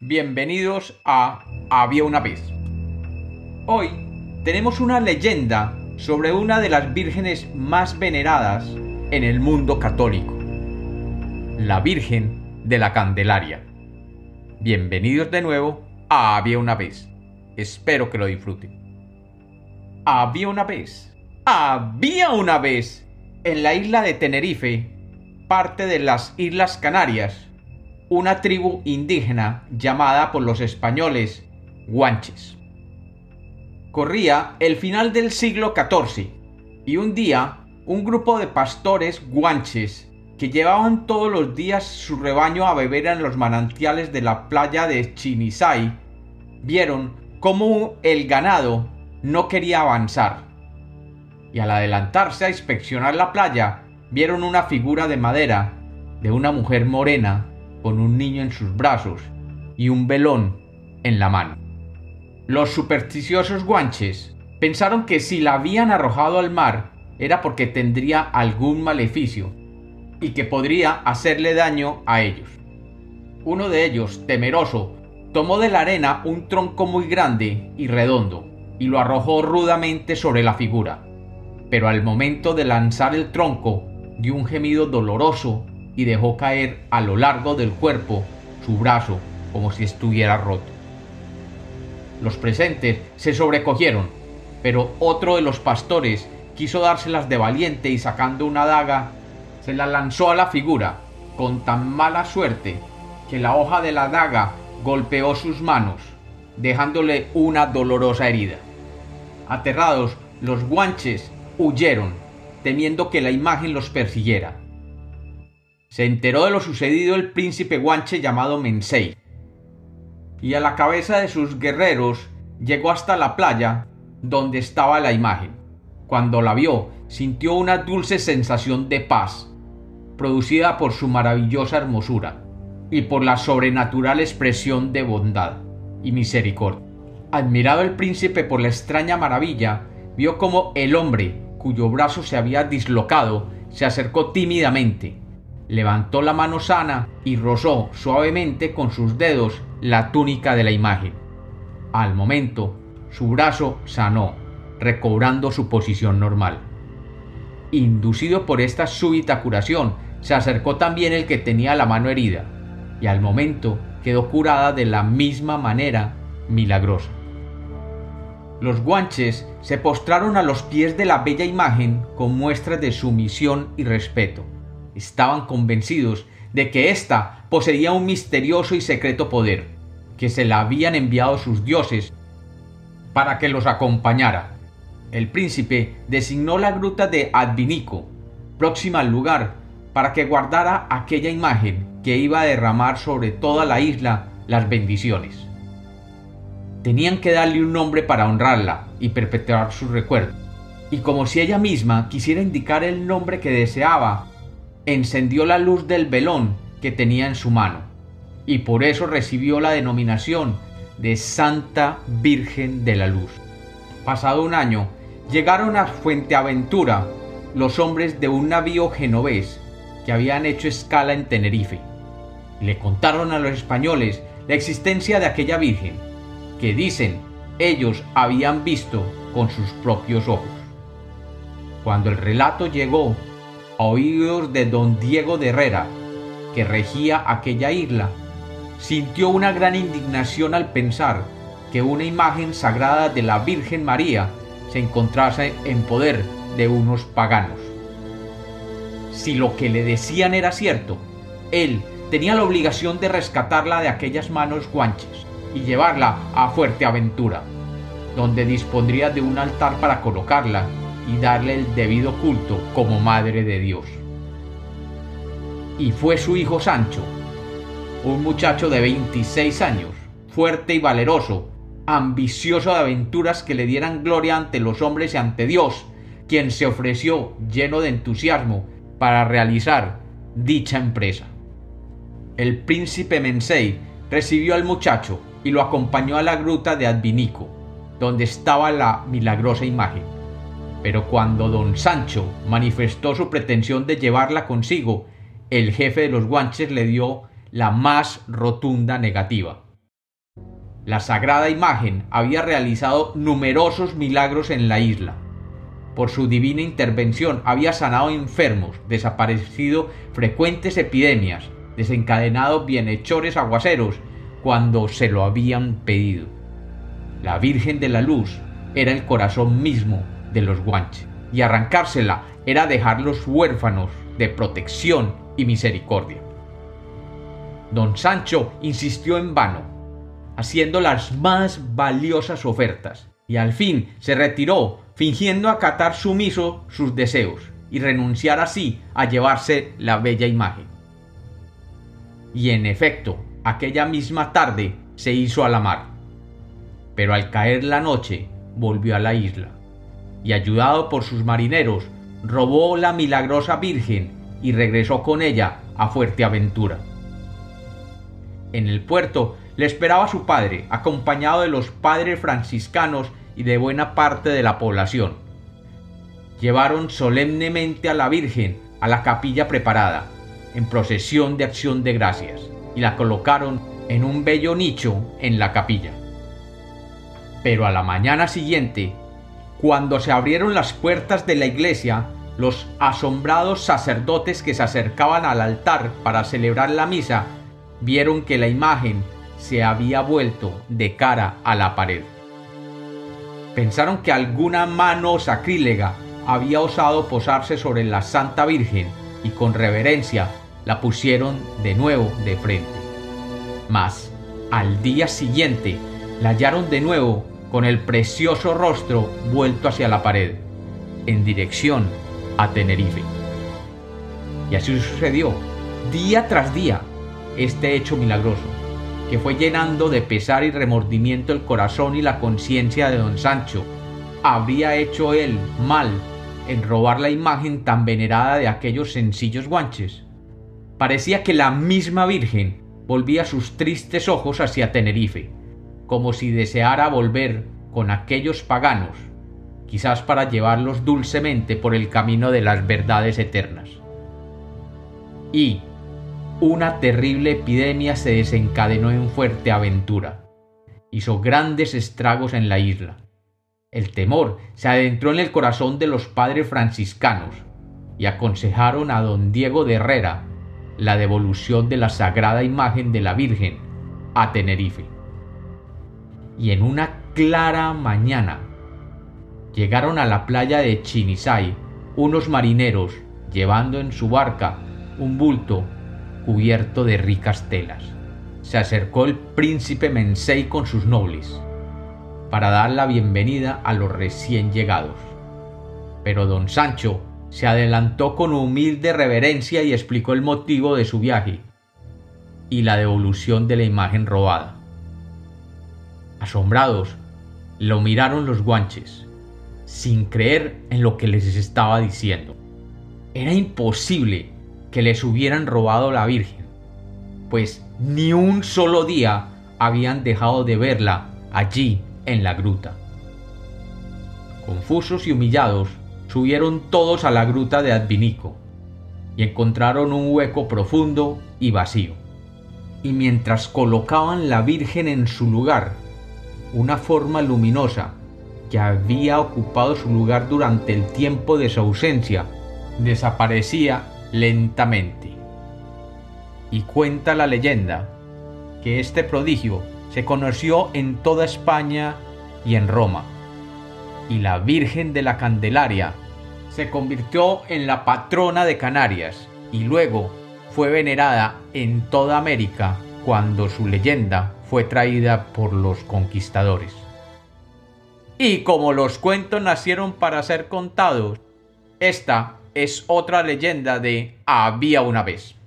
Bienvenidos a Había una vez. Hoy tenemos una leyenda sobre una de las vírgenes más veneradas en el mundo católico, la Virgen de la Candelaria. Bienvenidos de nuevo a Había una vez. Espero que lo disfruten. Había una vez, había una vez, en la isla de Tenerife, parte de las Islas Canarias, una tribu indígena llamada por los españoles Guanches. Corría el final del siglo XIV y un día un grupo de pastores guanches que llevaban todos los días su rebaño a beber en los manantiales de la playa de Chinisay vieron cómo el ganado no quería avanzar y al adelantarse a inspeccionar la playa vieron una figura de madera de una mujer morena con un niño en sus brazos y un velón en la mano. Los supersticiosos guanches pensaron que si la habían arrojado al mar era porque tendría algún maleficio y que podría hacerle daño a ellos. Uno de ellos, temeroso, tomó de la arena un tronco muy grande y redondo y lo arrojó rudamente sobre la figura. Pero al momento de lanzar el tronco, dio un gemido doloroso y dejó caer a lo largo del cuerpo su brazo como si estuviera roto. Los presentes se sobrecogieron, pero otro de los pastores quiso dárselas de valiente y sacando una daga, se la lanzó a la figura con tan mala suerte que la hoja de la daga golpeó sus manos, dejándole una dolorosa herida. Aterrados, los guanches huyeron, temiendo que la imagen los persiguiera se enteró de lo sucedido el príncipe guanche llamado Mensei, y a la cabeza de sus guerreros llegó hasta la playa donde estaba la imagen. Cuando la vio, sintió una dulce sensación de paz, producida por su maravillosa hermosura y por la sobrenatural expresión de bondad y misericordia. Admirado el príncipe por la extraña maravilla, vio como el hombre, cuyo brazo se había dislocado, se acercó tímidamente levantó la mano sana y rozó suavemente con sus dedos la túnica de la imagen. Al momento, su brazo sanó, recobrando su posición normal. Inducido por esta súbita curación, se acercó también el que tenía la mano herida, y al momento quedó curada de la misma manera milagrosa. Los guanches se postraron a los pies de la bella imagen con muestras de sumisión y respeto estaban convencidos de que ésta poseía un misterioso y secreto poder, que se la habían enviado sus dioses para que los acompañara. El príncipe designó la gruta de Advinico, próxima al lugar, para que guardara aquella imagen que iba a derramar sobre toda la isla las bendiciones. Tenían que darle un nombre para honrarla y perpetuar su recuerdo. Y como si ella misma quisiera indicar el nombre que deseaba encendió la luz del velón que tenía en su mano, y por eso recibió la denominación de Santa Virgen de la Luz. Pasado un año, llegaron a Fuenteaventura los hombres de un navío genovés que habían hecho escala en Tenerife. Le contaron a los españoles la existencia de aquella Virgen, que dicen ellos habían visto con sus propios ojos. Cuando el relato llegó a oídos de don Diego de Herrera, que regía aquella isla, sintió una gran indignación al pensar que una imagen sagrada de la Virgen María se encontrase en poder de unos paganos. Si lo que le decían era cierto, él tenía la obligación de rescatarla de aquellas manos guanches y llevarla a Fuerteaventura, donde dispondría de un altar para colocarla y darle el debido culto como Madre de Dios. Y fue su hijo Sancho, un muchacho de 26 años, fuerte y valeroso, ambicioso de aventuras que le dieran gloria ante los hombres y ante Dios, quien se ofreció lleno de entusiasmo para realizar dicha empresa. El príncipe Mensei recibió al muchacho y lo acompañó a la gruta de Advinico, donde estaba la milagrosa imagen. Pero cuando don Sancho manifestó su pretensión de llevarla consigo, el jefe de los guanches le dio la más rotunda negativa. la sagrada imagen había realizado numerosos milagros en la isla. Por su divina intervención había sanado enfermos, desaparecido frecuentes epidemias, desencadenado bienhechores aguaceros cuando se lo habían pedido. La Virgen de la Luz era el corazón mismo de los guanches, y arrancársela era dejarlos huérfanos de protección y misericordia. Don Sancho insistió en vano, haciendo las más valiosas ofertas, y al fin se retiró, fingiendo acatar sumiso sus deseos, y renunciar así a llevarse la bella imagen. Y en efecto, aquella misma tarde se hizo a la mar. Pero al caer la noche volvió a la isla, y ayudado por sus marineros, robó la milagrosa Virgen y regresó con ella a Fuerteaventura. En el puerto le esperaba su padre, acompañado de los padres franciscanos y de buena parte de la población. Llevaron solemnemente a la Virgen a la capilla preparada, en procesión de acción de gracias, y la colocaron en un bello nicho en la capilla. Pero a la mañana siguiente, cuando se abrieron las puertas de la iglesia, los asombrados sacerdotes que se acercaban al altar para celebrar la misa vieron que la imagen se había vuelto de cara a la pared. Pensaron que alguna mano sacrílega había osado posarse sobre la Santa Virgen y con reverencia la pusieron de nuevo de frente. Mas, al día siguiente, la hallaron de nuevo con el precioso rostro vuelto hacia la pared, en dirección a Tenerife. Y así sucedió, día tras día, este hecho milagroso, que fue llenando de pesar y remordimiento el corazón y la conciencia de don Sancho. ¿Habría hecho él mal en robar la imagen tan venerada de aquellos sencillos guanches? Parecía que la misma Virgen volvía sus tristes ojos hacia Tenerife, como si deseara volver con aquellos paganos, quizás para llevarlos dulcemente por el camino de las verdades eternas. Y, una terrible epidemia se desencadenó en Fuerteaventura. Hizo grandes estragos en la isla. El temor se adentró en el corazón de los padres franciscanos y aconsejaron a don Diego de Herrera la devolución de la sagrada imagen de la Virgen a Tenerife. Y en una clara mañana llegaron a la playa de Chinisay unos marineros llevando en su barca un bulto cubierto de ricas telas. Se acercó el príncipe Mensei con sus nobles para dar la bienvenida a los recién llegados. Pero don Sancho se adelantó con humilde reverencia y explicó el motivo de su viaje y la devolución de la imagen robada. Asombrados, lo miraron los guanches, sin creer en lo que les estaba diciendo. Era imposible que les hubieran robado la Virgen, pues ni un solo día habían dejado de verla allí en la gruta. Confusos y humillados, subieron todos a la gruta de Advinico y encontraron un hueco profundo y vacío. Y mientras colocaban la Virgen en su lugar, una forma luminosa que había ocupado su lugar durante el tiempo de su ausencia desaparecía lentamente. Y cuenta la leyenda que este prodigio se conoció en toda España y en Roma, y la Virgen de la Candelaria se convirtió en la patrona de Canarias y luego fue venerada en toda América cuando su leyenda fue traída por los conquistadores. Y como los cuentos nacieron para ser contados, esta es otra leyenda de Había una vez.